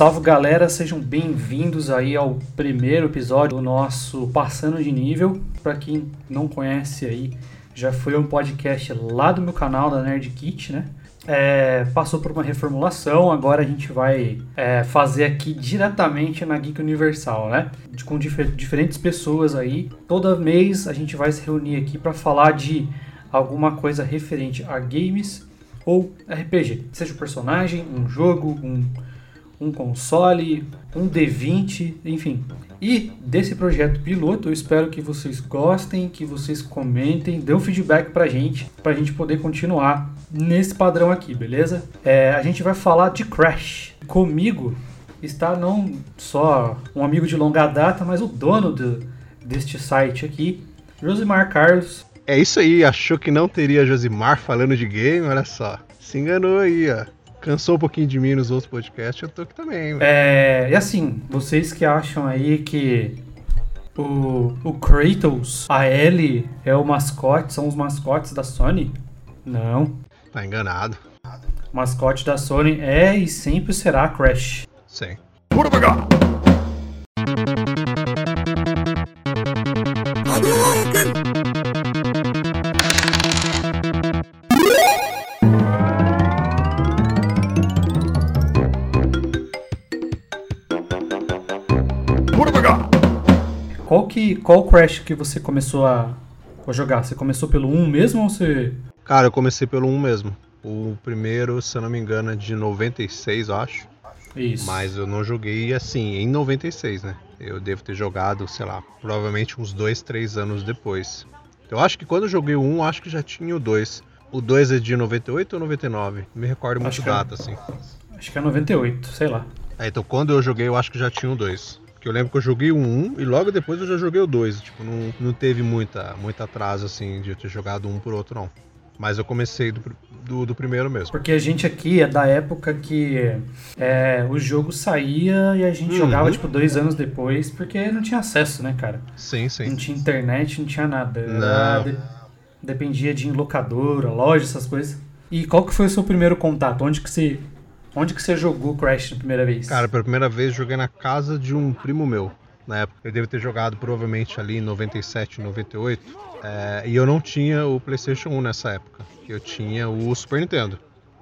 Salve galera, sejam bem-vindos aí ao primeiro episódio do nosso Passando de Nível. Para quem não conhece aí, já foi um podcast lá do meu canal da Nerd Kit, né? É, passou por uma reformulação, agora a gente vai é, fazer aqui diretamente na Geek Universal, né? Com dif diferentes pessoas aí. Todo mês a gente vai se reunir aqui para falar de alguma coisa referente a games ou RPG. Seja um personagem, um jogo, um um console, um D20, enfim. E desse projeto piloto, eu espero que vocês gostem, que vocês comentem, dêem um feedback pra gente, pra gente poder continuar nesse padrão aqui, beleza? É, a gente vai falar de Crash. Comigo está não só um amigo de longa data, mas o dono do, deste site aqui, Josimar Carlos. É isso aí, achou que não teria Josimar falando de game? Olha só, se enganou aí, ó cansou um pouquinho de mim nos outros podcasts, eu tô aqui também. É, e assim, vocês que acham aí que o, o Kratos, a Ellie é o mascote, são os mascotes da Sony? Não. Tá enganado. O mascote da Sony é e sempre será Crash. Sim. Bora pegar! Qual Crash que você começou a, a jogar? Você começou pelo 1 mesmo ou você Cara, eu comecei pelo 1 mesmo. O primeiro, se eu não me engano, é de 96, eu acho. Isso. Mas eu não joguei assim em 96, né? Eu devo ter jogado, sei lá, provavelmente uns 2, 3 anos depois. Eu acho que quando eu joguei o 1, acho que já tinha o 2. O 2 é de 98 ou 99? Não me recordo muito acho data, é, assim. Acho que é 98, sei lá. É, então quando eu joguei, eu acho que já tinha o 2. Porque eu lembro que eu joguei o 1 e logo depois eu já joguei o 2. Tipo, não, não teve muita, muita atraso assim de eu ter jogado um por outro, não. Mas eu comecei do, do, do, primeiro mesmo. Porque a gente aqui é da época que é, o jogo saía e a gente uhum. jogava, tipo, dois anos depois, porque não tinha acesso, né, cara? Sim, sim. Não tinha internet, não tinha nada. Não. De, dependia de locadora, loja, essas coisas. E qual que foi o seu primeiro contato? Onde que você Onde que você jogou Crash na primeira vez? Cara, pela primeira vez joguei na casa de um primo meu. Na época, eu devo ter jogado provavelmente ali em 97, 98. É, e eu não tinha o PlayStation 1 nessa época. Eu tinha o Super Nintendo.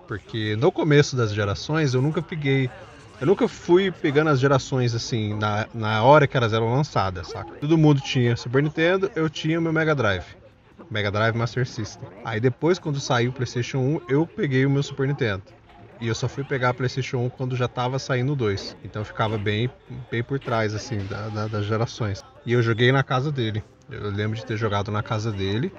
Porque no começo das gerações eu nunca peguei. Eu nunca fui pegando as gerações assim, na, na hora que elas eram lançadas, saca? Todo mundo tinha Super Nintendo, eu tinha o meu Mega Drive. Mega Drive Master System. Aí depois, quando saiu o PlayStation 1, eu peguei o meu Super Nintendo. E eu só fui pegar a PlayStation 1 quando já tava saindo o 2. Então ficava bem, bem por trás, assim, da, da, das gerações. E eu joguei na casa dele. Eu lembro de ter jogado na casa dele.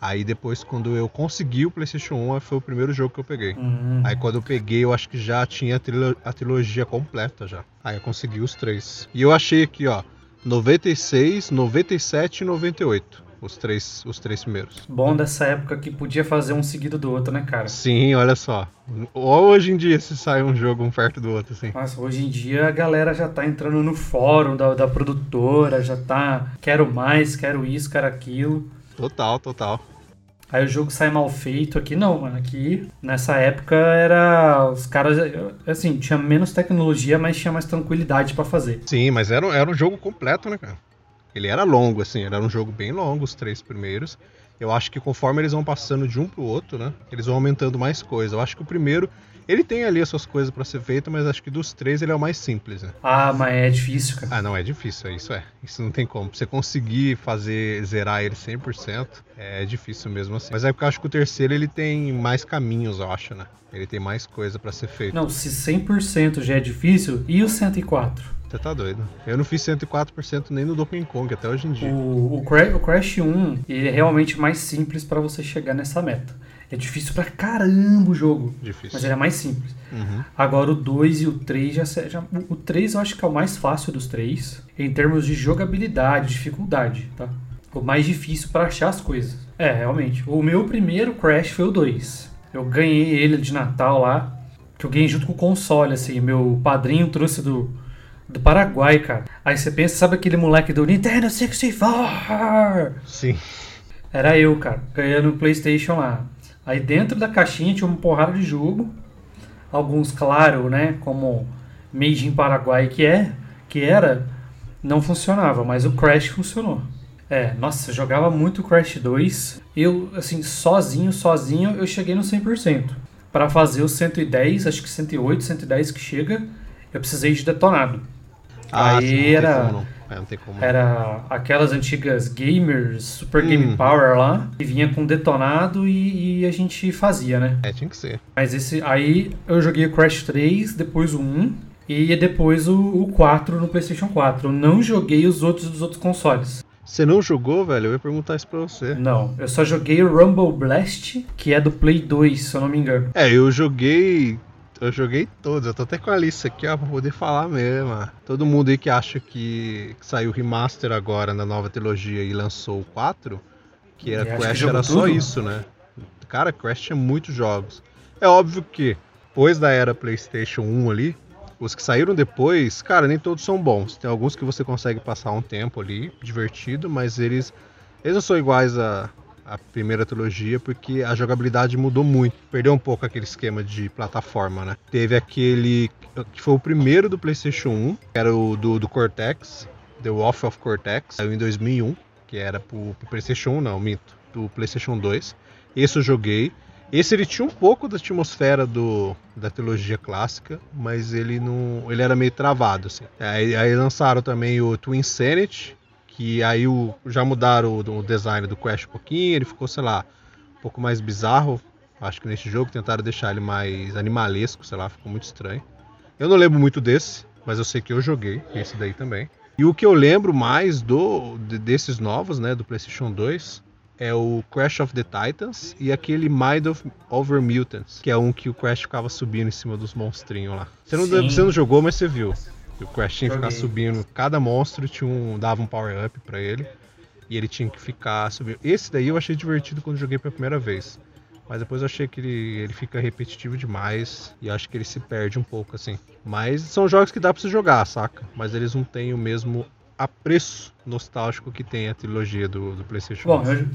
Aí depois, quando eu consegui o PlayStation 1, foi o primeiro jogo que eu peguei. Uhum. Aí quando eu peguei, eu acho que já tinha a, trilo a trilogia completa já. Aí eu consegui os três. E eu achei aqui, ó, 96, 97 e 98 os três, os três primeiros. Bom dessa época que podia fazer um seguido do outro, né, cara? Sim, olha só. Hoje em dia se sai um jogo um perto do outro, assim. Nossa, hoje em dia a galera já tá entrando no fórum da, da produtora, já tá. Quero mais, quero isso, quero aquilo. Total, total. Aí o jogo sai mal feito aqui, não, mano. Aqui, nessa época, era. Os caras. Assim, tinha menos tecnologia, mas tinha mais tranquilidade para fazer. Sim, mas era, era um jogo completo, né, cara? Ele era longo, assim, era um jogo bem longo, os três primeiros. Eu acho que conforme eles vão passando de um pro outro, né? Eles vão aumentando mais coisa. Eu acho que o primeiro, ele tem ali as suas coisas para ser feito, mas acho que dos três ele é o mais simples, né? Ah, mas é difícil, cara. Ah, não, é difícil, isso é. Isso não tem como. Pra você conseguir fazer, zerar ele 100%, é difícil mesmo assim. Mas é porque eu acho que o terceiro ele tem mais caminhos, eu acho, né? Ele tem mais coisa para ser feito. Não, se 100% já é difícil, e o 104? Você tá doido. Eu não fiz 104% nem no Donkey Kong até hoje em dia. O, o, Crash, o Crash 1 ele é realmente mais simples para você chegar nessa meta. É difícil pra caramba o jogo. Difícil. Mas ele é mais simples. Uhum. Agora o 2 e o 3 já, já. O 3 eu acho que é o mais fácil dos três. Em termos de jogabilidade, dificuldade, tá? O mais difícil para achar as coisas. É, realmente. O meu primeiro Crash foi o 2. Eu ganhei ele de Natal lá. Que eu ganhei junto com o console, assim. Meu padrinho trouxe do, do Paraguai, cara. Aí você pensa, sabe aquele moleque do Nintendo 64? Sim. Era eu, cara, ganhando o PlayStation lá. Aí dentro da caixinha tinha uma porrada de jogo. Alguns, claro, né? Como Made in Paraguai que é, que era, não funcionava, mas o Crash funcionou. É, nossa, jogava muito Crash 2. Eu, assim, sozinho, sozinho, eu cheguei no 100%. Para fazer o 110, acho que 108, 110 que chega, eu precisei de detonado. Ah, Aí sim, não era- como não. É, não como. Era aquelas antigas gamers, Super Game Hum. Power lá, que vinha com detonado e, e a gente fazia, né? É, tinha que ser. Mas esse aí eu joguei o Crash 3, depois o 1 e depois o, o 4 no PlayStation 4. Eu não joguei os outros dos outros consoles. Você não jogou, velho? Eu ia perguntar isso pra você. Não, eu só joguei o Rumble Blast, que é do Play 2, se eu não me engano. É, eu joguei. Eu joguei todos. Eu tô até com a lista aqui, ó, pra poder falar mesmo. Todo mundo aí que acha que, que saiu remaster agora na nova trilogia e lançou o 4, que E era que Crash jogou era só tudo? isso, né? Cara, Crash tinha muitos jogos. É óbvio que, depois da era PlayStation 1 ali, os que saíram depois, cara, nem todos são bons. Tem alguns que você consegue passar um tempo ali, divertido, mas eles, eles não são iguais a, a primeira trilogia, porque a jogabilidade mudou muito. Perdeu um pouco aquele esquema de plataforma, né? Teve aquele que foi o primeiro do PlayStation 1, que era o do, do Cortex, The Wolf of Cortex, saiu em 2001, que era pro, pro PlayStation 1, não, minto, do PlayStation 2. Esse eu joguei. Esse ele tinha um pouco da atmosfera do, da trilogia clássica, mas ele não, ele era meio travado assim. Aí, aí lançaram também o Twin Sanity, que aí o, já mudaram o, o design do Crash um pouquinho, ele ficou, sei lá, um pouco mais bizarro. Acho que nesse jogo tentaram deixar ele mais animalesco, sei lá, ficou muito estranho. Eu não lembro muito desse, mas eu sei que eu joguei esse daí também. E o que eu lembro mais do de- desses novos, né, do PlayStation 2, é o Crash of the Titans e aquele Mind of Over Mutants, que é um que o Crash ficava subindo em cima dos monstrinhos lá. Você não, Sim. você não jogou, mas você viu. O Crash tinha que ficar subindo, cada monstro tinha um, dava um power up pra ele e ele tinha que ficar subindo. Esse daí eu achei divertido quando joguei pela primeira vez. Mas depois eu achei que ele, ele fica repetitivo demais e acho que ele se perde um pouco assim. Mas são jogos que dá pra você jogar, saca? Mas eles não têm o mesmo apreço nostálgico que tem a trilogia do, do PlayStation. Bom, 1. eu,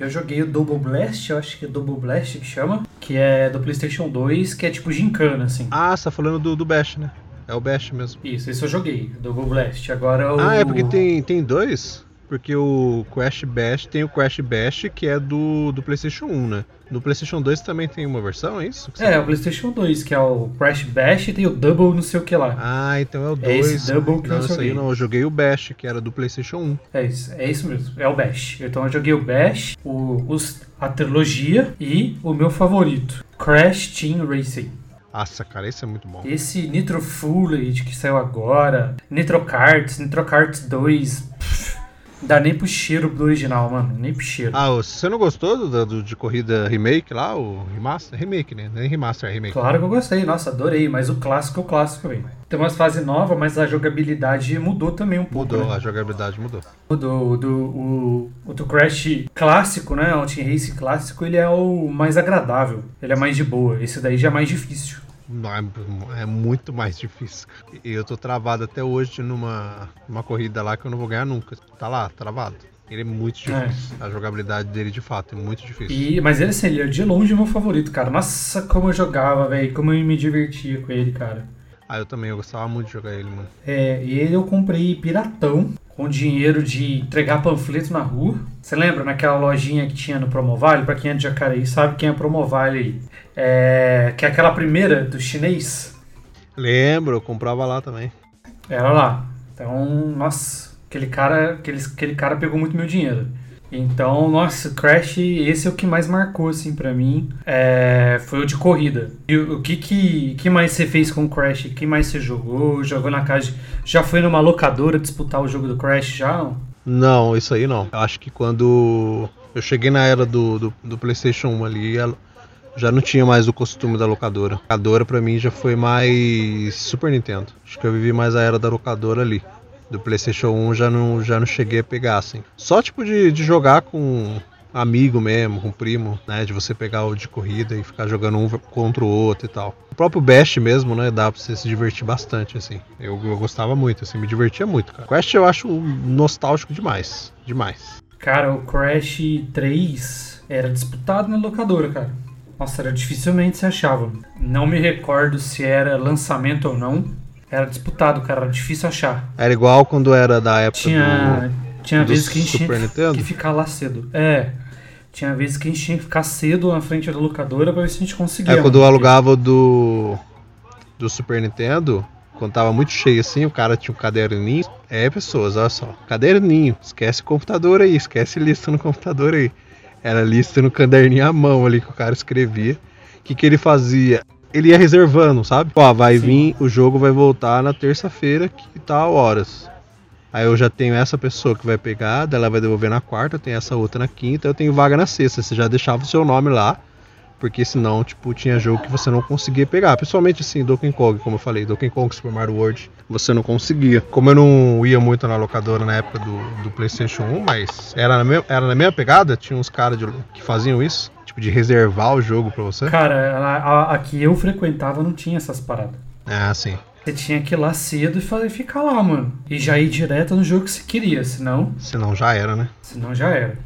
eu joguei o Double Blast, eu acho que é Double Blast que chama, que é do PlayStation 2, que é tipo gincana, assim. Ah, você tá falando do, do Bash, né? É o Bash mesmo. Isso, esse eu joguei, Double Blast. Agora o. Ah, é porque tem, tem dois? Porque o Crash Bash tem o Crash Bash que é do, do PlayStation 1, né? No PlayStation 2 também tem uma versão, é isso? É, o PlayStation 2, que é o Crash Bash e tem o Double não sei o que lá. Ah, então é o É 2. esse Double que não, eu isso aí joguei. não. Eu joguei o Bash, que era do PlayStation 1. É isso, é isso mesmo, é o Bash. Então eu joguei o Bash, o, os, a trilogia e o meu favorito, Crash Team Racing. Nossa, cara, esse é muito bom. Esse Nitro Footage que saiu agora, Nitro Karts, Nitro Karts 2, pff, dá nem pro cheiro do original, mano, nem pro cheiro. Ah, você não gostou do, do- de corrida remake lá? O remaster? Remake, né? Nem remaster, é remake. Claro que eu gostei, nossa, adorei, mas o clássico é o clássico, velho. Tem umas fases novas, mas a jogabilidade mudou também um pouco. Mudou, né? a jogabilidade mudou. Do, o do, o, o do Crash clássico, né? O Team Race clássico, ele é o mais agradável. Ele é mais de boa. Esse daí já é mais difícil. É- É muito mais difícil. E eu tô travado até hoje numa, numa corrida lá que eu não vou ganhar nunca. Tá lá, travado. Ele é muito difícil. A jogabilidade dele, de fato, é muito difícil. E, mas ele, assim, ele é de longe o meu favorito, cara. Nossa, como eu jogava, velho. Como eu me divertia com ele, cara. Ah, eu também, eu gostava muito de jogar ele, mano. É, e ele eu comprei piratão, com dinheiro de entregar panfleto na rua. Você lembra naquela lojinha que tinha no Promovale? Pra quem é de Jacareí sabe quem é Promovale aí. É, que é aquela primeira do chinês. Lembro, eu comprava lá também. Era lá. Então, nossa, aquele cara, aquele, aquele cara pegou muito meu dinheiro. Então, nossa, Crash, esse é o que mais marcou, assim, pra mim. É, foi o de corrida. E o, que, que, que mais você fez com o Crash? O que mais você jogou? Jogou na casa? Já foi numa locadora disputar o jogo do Crash já? Não, isso aí não. Acho que quando eu cheguei na era do, do, do PlayStation 1 ali, já não tinha mais o costume da locadora. A locadora pra mim já foi mais Super Nintendo. Acho que eu vivi mais a era da locadora ali. Do PlayStation 1 já não, já não cheguei a pegar assim. Só tipo de, de jogar com amigo mesmo, com primo, né? De você pegar o de corrida e ficar jogando um contra o outro e tal. O próprio Bash mesmo, né? Dá pra você se divertir bastante, assim. Eu, eu gostava muito, assim, me divertia muito, cara. Quest eu acho nostálgico demais. Demais. Cara, o Crash 3 era disputado na locadora, cara. Nossa, era dificilmente se achava. Não me recordo se era lançamento ou não, Era disputado, cara, era difícil achar. Era igual quando era da época Tinha, do. tinha vezes que a gente Super tinha Nintendo? que ficar lá cedo. É. Tinha vezes que a gente tinha que ficar cedo na frente da locadora pra ver se a gente conseguia. É quando eu alugava do. Do Super Nintendo, quando tava muito cheio assim, o cara tinha um caderninho. É, pessoas, olha só. Caderninho. Esquece o computador aí, esquece lista no computador aí. Era lista no caderninho à mão ali que o cara escrevia. O que, que ele fazia? Ele ia reservando, sabe? Ó, vai Sim. vir, o jogo vai voltar na terça-feira, que tal horas. Aí eu já tenho essa pessoa que vai pegar, daí ela vai devolver na quarta, tem essa outra na quinta, eu tenho vaga na sexta. Você já deixava o seu nome lá, porque senão, tipo, tinha jogo que você não conseguia pegar. Principalmente assim, Donkey Kong, como eu falei, Donkey Kong Super Mario World, você não conseguia. Como eu não ia muito na locadora na época do, do PlayStation 1, mas era na, mesma, era na mesma pegada, tinha uns caras que faziam isso, tipo, de reservar o jogo pra você. Cara, a, a, a que eu frequentava não tinha essas paradas. Ah, sim. Você tinha que ir lá cedo e fazer, ficar lá, mano. E já ir direto no jogo que você queria, senão, Senão já era, né? senão já era.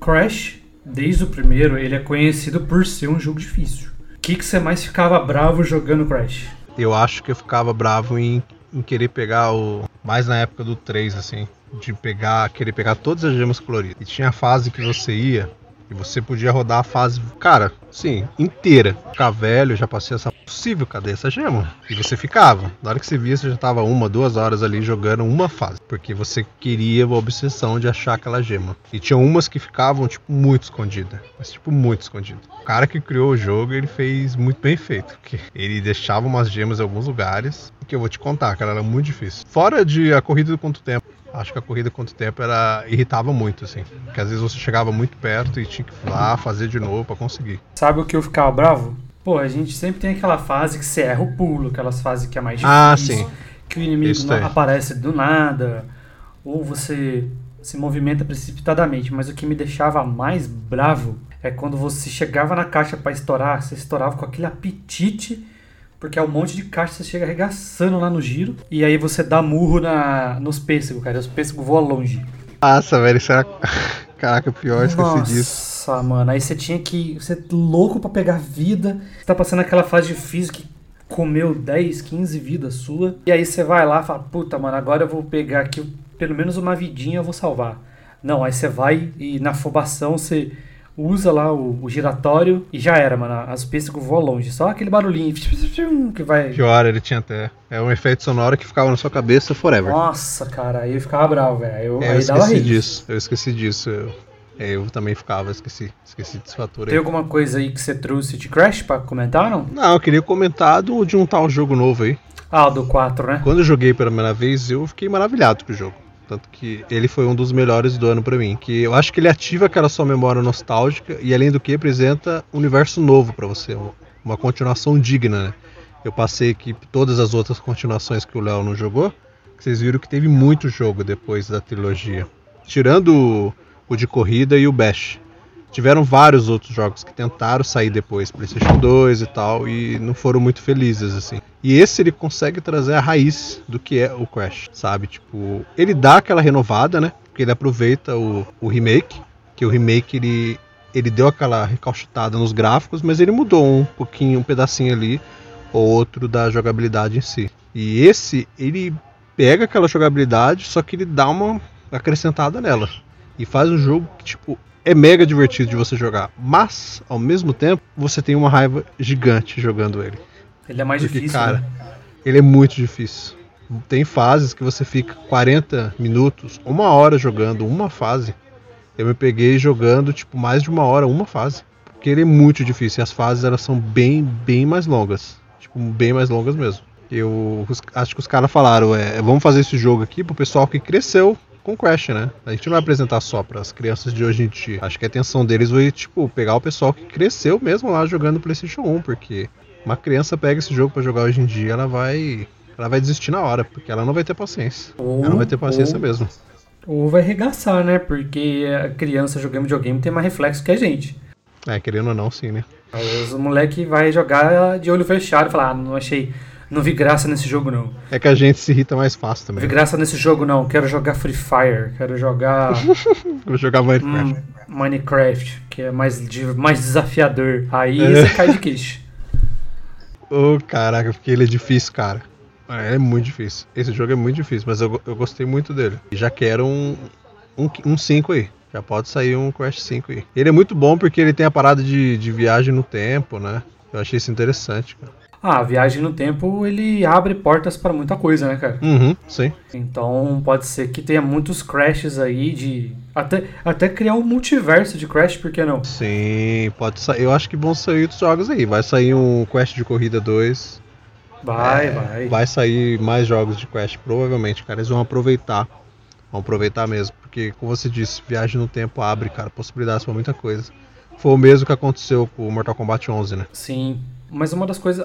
Crash, desde o primeiro, ele é conhecido por ser um jogo difícil. O que, que você mais ficava bravo jogando Crash? Eu acho que eu ficava bravo em, em querer pegar o. Mais na época do 3, assim. De pegar. Querer pegar todas as gemas coloridas. E tinha a fase que você ia. E você podia rodar a fase, cara, sim, inteira. Ficar velho, já passei essa. Possível, cadê essa gema? E você ficava. Na hora que você via, você já tava uma, duas horas ali jogando uma fase. Porque você queria a obsessão de achar aquela gema. E tinha umas que ficavam, tipo, muito escondidas. Mas, tipo, muito escondidas. O cara que criou o jogo, ele fez muito bem feito. Porque ele deixava umas gemas em alguns lugares. Que eu vou te contar, cara, era muito difícil. Fora de a corrida do quanto tempo. Acho que a corrida quanto tempo era irritava muito, assim. Porque às vezes você chegava muito perto e tinha que ir lá fazer de novo pra conseguir. Sabe o que eu ficava bravo? Pô, a gente sempre tem aquela fase que você erra o pulo, aquelas fases que é mais difícil. Ah, sim. Que o inimigo não aparece do nada. Ou você se movimenta precipitadamente. Mas o que me deixava mais bravo é quando você chegava na caixa pra estourar, você estourava com aquele apetite. Porque é um monte de caixa, você chega arregaçando lá no giro. E aí você dá murro na, nos pêssegos, cara. e Os pêssegos voam longe. Nossa, velho, isso era. Caraca, pior, esqueci disso. Nossa, mano, aí você tinha que. Você é louco pra pegar vida. Você tá passando aquela fase difícil que comeu 10, 15 vidas sua. E aí você vai lá e fala, puta, mano, agora eu vou pegar aqui pelo menos uma vidinha eu vou salvar. Não, aí você vai e na afobação você usa lá o, o giratório e já era, mano. As pêssegos voam longe. Só aquele barulhinho que vai. Pior, ele tinha até. É um efeito sonoro que ficava na sua cabeça forever. Nossa, cara, aí eu ficava bravo, velho. Eu, É, eu esqueci disso. Eu esqueci disso. Eu, é, eu também ficava, esqueci. Esqueci desse fator aí. Tem alguma coisa aí que você trouxe de Crash pra comentar, não? Não, eu queria comentar do, de um tal jogo novo aí. Ah, do 4, né? Quando eu joguei pela primeira vez, eu fiquei maravilhado com o jogo. Tanto que ele foi um dos melhores do ano pra mim. Que eu acho que ele ativa aquela sua memória nostálgica e além do que apresenta um universo novo pra você, um- uma continuação digna, né? Eu passei aqui todas as outras continuações que o Léo não jogou, que vocês viram que teve muito jogo depois da trilogia. Tirando o, o de corrida e o Bash. Tiveram vários outros jogos que tentaram sair depois, PlayStation 2 e tal, e não foram muito felizes assim. E esse ele consegue trazer a raiz do que é o Crash, sabe? Tipo, ele dá aquela renovada, né? Porque ele aproveita o, o remake, que o remake ele, ele deu aquela recalchutada nos gráficos, mas ele mudou um pouquinho, um pedacinho ali ou outro da jogabilidade em si. E esse, ele pega aquela jogabilidade, só que ele dá uma acrescentada nela. E faz um jogo que, tipo, é mega divertido de você jogar. Mas, ao mesmo tempo, você tem uma raiva gigante jogando ele. Ele é mais Porque, difícil. cara, né? ele é muito difícil. Tem fases que você fica 40 minutos, uma hora jogando uma fase. Eu me peguei jogando, tipo, mais de uma hora, uma fase. Porque ele é muito difícil. E as fases, elas são bem, bem mais longas. Tipo, bem mais longas mesmo. Eu acho que os caras falaram, é, vamos fazer esse jogo aqui pro pessoal que cresceu com Crash, né? A gente não vai apresentar só para as crianças de hoje em dia. Acho que a intenção deles foi, tipo, pegar o pessoal que cresceu mesmo lá jogando PlayStation 1, porque uma criança pega esse jogo pra jogar hoje em dia, ela vai ela vai desistir na hora, porque ela não vai ter paciência. Ou, Ela não vai ter paciência ou- mesmo. Ou vai arregaçar, né? Porque a criança jogando videogame tem mais reflexo que a gente. É, querendo ou não, sim, né? Os moleque vai jogar de olho fechado e falar, ah, não achei. Não vi graça nesse jogo, não. É que a gente se irrita mais fácil Não vi também. graça nesse jogo, não. Quero jogar Free Fire. Quero jogar Vou jogar Minecraft. hum, Minecraft, que é mais, mais desafiador. Aí É. você cai de queixo. Ô, oh, caraca, porque ele é difícil, cara. É, é muito difícil. Esse jogo é muito difícil, mas eu, eu gostei muito dele. E já quero um 5 um, um cinco aí. Já pode sair um Crash 5 aí. Ele é muito bom porque ele tem a parada de, de viagem no tempo, né? Eu achei isso interessante, cara. Ah, a viagem no tempo ele abre portas para muita coisa, né, cara? Uhum, sim. Então pode ser que tenha muitos crashes aí de. Até, até criar um multiverso de Crash, por que não? Sim, pode sair. Eu acho que vão sair outros jogos aí. Vai sair um Crash de Corrida 2. Vai, é, vai. Vai sair mais jogos de Crash, provavelmente, cara. Eles vão aproveitar. Vão aproveitar mesmo. Porque, como você disse, viagem no tempo abre, cara, possibilidades para muita coisa. Foi o mesmo que aconteceu com o Mortal Kombat 11, né? Sim. Mas uma das coisas,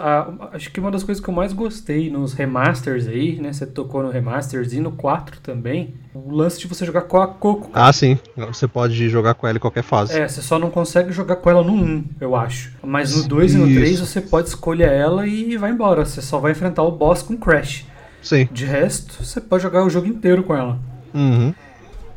acho que uma das coisas que eu mais gostei nos remasters aí, né? Você tocou no remasters e no 4 também, o lance de você jogar com a Coco. Ah, sim. Você pode jogar com ela em qualquer fase. É, você só não consegue jogar com ela no 1, eu acho. Mas no 2 e no 3 você pode escolher ela e vai embora. Você só vai enfrentar o boss com Crash. Sim. De resto, você pode jogar o jogo inteiro com ela. Uhum.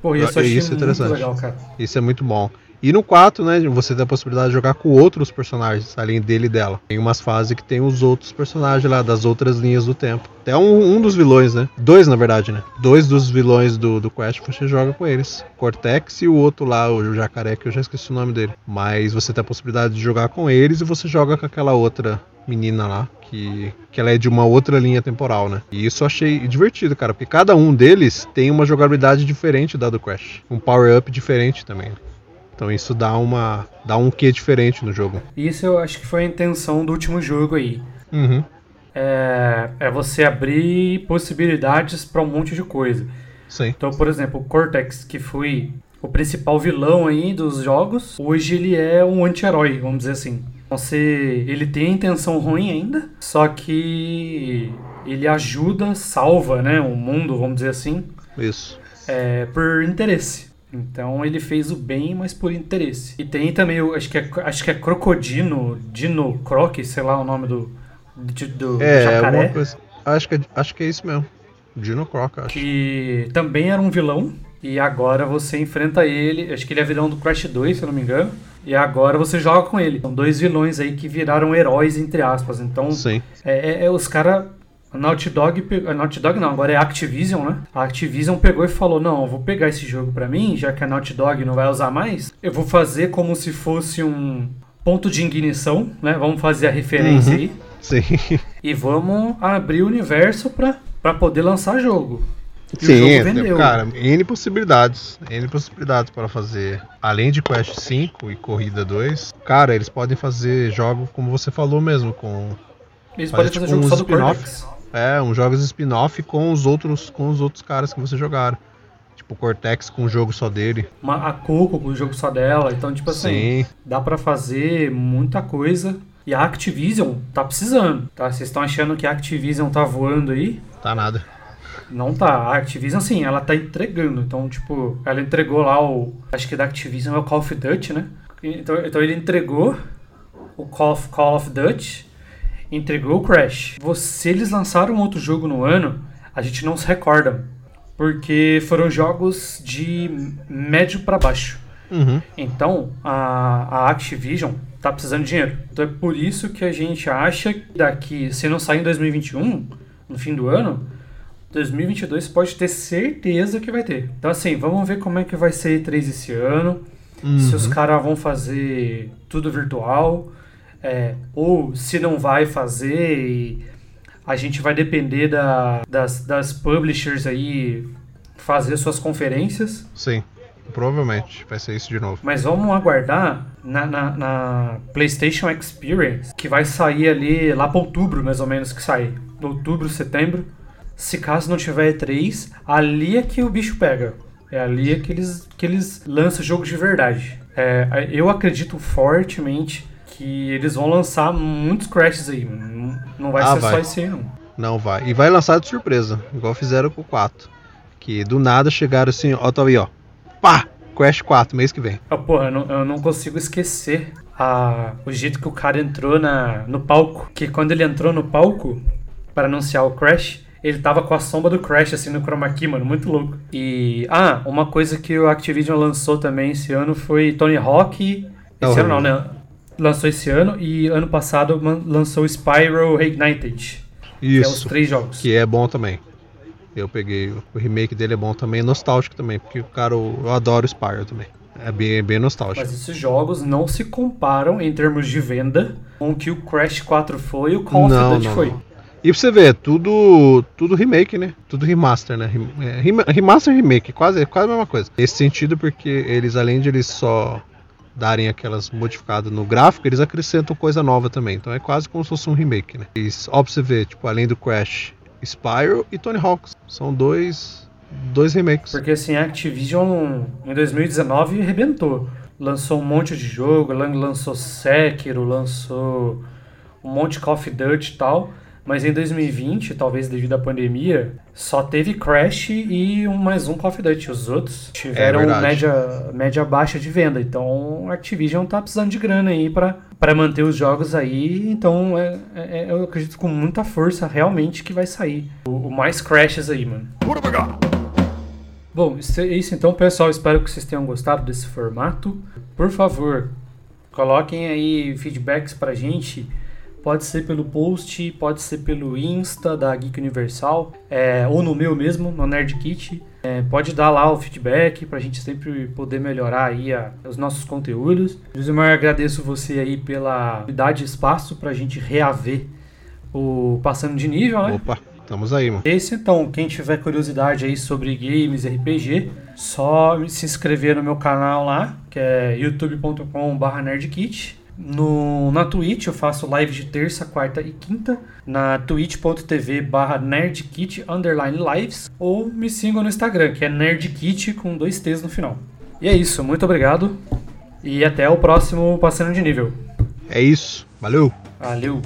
Pô, isso isso é muito legal, cara. Isso é muito bom. E no 4, né, você tem a possibilidade de jogar com outros personagens, além dele e dela. Tem umas fases que tem os outros personagens lá, das outras linhas do tempo. Até um, um dos vilões, né? Dois, na verdade, né? Dois dos vilões do, do Quest você joga com eles. Cortex e o outro lá, o jacaré, que eu já esqueci o nome dele. Mas você tem a possibilidade de jogar com eles e você joga com aquela outra menina lá, que, que ela é de uma outra linha temporal, né? E isso eu achei divertido, cara, porque cada um deles tem uma jogabilidade diferente da do Crash. Um power-up diferente também. Então isso dá uma dá um quê diferente no jogo. Isso eu acho que foi a intenção do último jogo aí. Uhum. É, é você abrir possibilidades para um monte de coisa. Sim. Então, por exemplo, o Cortex, que foi o principal vilão aí dos jogos, hoje ele é um anti-herói, vamos dizer assim. Você, ele tem a intenção ruim ainda, só que ele ajuda, salva, né, o mundo, vamos dizer assim. Isso. É, por interesse. Então ele fez o bem, mas por interesse. E tem também, acho que é, acho que é Crocodino, Dino Croc, sei lá o nome do, do, do é, jacaré. Coisa, acho, que é, acho que é isso mesmo. Dino Croc, acho. Que também era um vilão. E agora você enfrenta ele. Acho que ele é vilão do Crash 2, se eu não me engano. E agora você joga com ele. São dois vilões aí que viraram heróis, entre aspas. Então, Sim. É, é, é os caras a Naughty Dog, a Naughty Dog não, agora é Activision, né? A Activision pegou e falou: "Não, eu vou pegar esse jogo para mim, já que a Naughty Dog não vai usar mais. Eu vou fazer como se fosse um ponto de ignição, né? Vamos fazer a referência uhum. aí. Sim. E vamos abrir o universo para para poder lançar jogo. E Sim, vendeu. cara, N possibilidades. N possibilidades para fazer. Além de Quest 5 e Corrida 2, cara, eles podem fazer jogo, como você falou mesmo, com. Eles podem fazer tipo jogo só do Cortex. É, uns jogos spin-off com os outros com os outros caras que você jogaram. Tipo o Cortex com um jogo só dele. Uma, a Coco com o jogo só dela. Então, tipo assim, Sim. dá para fazer muita coisa. E a Activision tá precisando, tá? Vocês estão achando que a Activision tá voando aí? Tá nada. Não tá. A Activision, sim, ela tá entregando. Então, tipo, ela entregou lá o. Acho que da Activision é o Call of Duty, né? Então, então ele entregou o Call of, Call of Duty entregou o Crash. Se eles lançaram outro jogo no ano, a gente não se recorda. Porque foram jogos de médio para baixo. Uhum. Então, a, a Activision tá precisando de dinheiro. Então é por isso que a gente acha que daqui, se não sair em 2021, no fim do ano, 2022 pode ter certeza que vai ter. Então assim, vamos ver como é que vai ser E3 esse ano. Uhum. Se os caras vão fazer tudo virtual é, ou se não vai fazer e a gente vai depender da, das, das publishers aí fazer suas conferências. Sim, provavelmente vai ser isso de novo. Mas vamos aguardar na, na, na PlayStation Experience, que vai sair ali lá para outubro, mais ou menos, que sai. Outubro, setembro. Se caso não tiver E3, ali é que o bicho pega. É ali é que eles, que eles lançam jogos de verdade. É, eu acredito fortemente que eles vão lançar muitos crashes aí. Não vai ah, ser vai. só esse aí, não. Não vai. E vai lançar de surpresa, igual fizeram com o 4. Que do nada chegaram assim, ó, tá aí, ó. Pá! Crash 4, mês que vem. Oh, porra, eu não, eu não consigo esquecer a, o jeito que o cara entrou na, no palco. Que quando ele entrou no palco para anunciar o Crash, ele tava com a sombra do Crash assim no chroma key, mano, muito louco. E ah, uma coisa que o Activision lançou também esse ano foi Tony Hawk. Esse ano não, né? Lançou esse ano e ano passado lançou Spyro Reignited. Isso. Que é os três jogos. Que é bom também. Eu peguei o remake dele é bom também, nostálgico também, porque o cara eu adoro Spyro também. É bem, bem nostálgico. Mas esses jogos não se comparam em termos de venda com o que o Crash 4 foi e o Call of Duty foi. Não. E pra você ver, tudo, tudo remake, né? Tudo remaster, né? É, remaster e remake, quase, quase a mesma coisa. Nesse sentido, porque eles, além de eles só darem aquelas modificadas no gráfico, eles acrescentam coisa nova também. Então é quase como se fosse um remake, né? E, ó, pra você ver, tipo, além do Crash Spyro e Tony Hawk. São dois, dois remakes. Porque assim, a Activision em 2019 arrebentou. Lançou um monte de jogo, lançou Sekiro, lançou um monte de Call of Duty e tal. Mas em 2020, talvez devido à pandemia, só teve Crash e um, mais um Call of Duty. Os outros tiveram é média, média baixa de venda. Então a Activision tá precisando de grana aí para manter os jogos aí. Então é, é, é, eu acredito com muita força realmente que vai sair o, o mais Crashes aí, mano. Bom, isso, isso então, pessoal. Espero que vocês tenham gostado desse formato. Por favor, coloquem aí feedbacks pra gente Pode ser pelo post, pode ser pelo Insta da Geek Universal, é, ou no meu mesmo, no Nerd Kit. É, pode dar lá o feedback para a gente sempre poder melhorar aí a, os nossos conteúdos. Josimar, agradeço você aí pela idade e espaço para a gente reaver o Passando de Nível, né? Opa, estamos aí, mano. Esse então, quem tiver curiosidade aí sobre games e RPG, só se inscrever no meu canal lá, que é youtube.com/nerdkit no, na Twitch eu faço live de terça, quarta e quinta na twitch.tv barra nerdkit underline lives ou me sigam no Instagram, que é nerdkit com dois T's no final. E é isso, muito obrigado e até o próximo Passando de Nível. É isso, valeu! Valeu!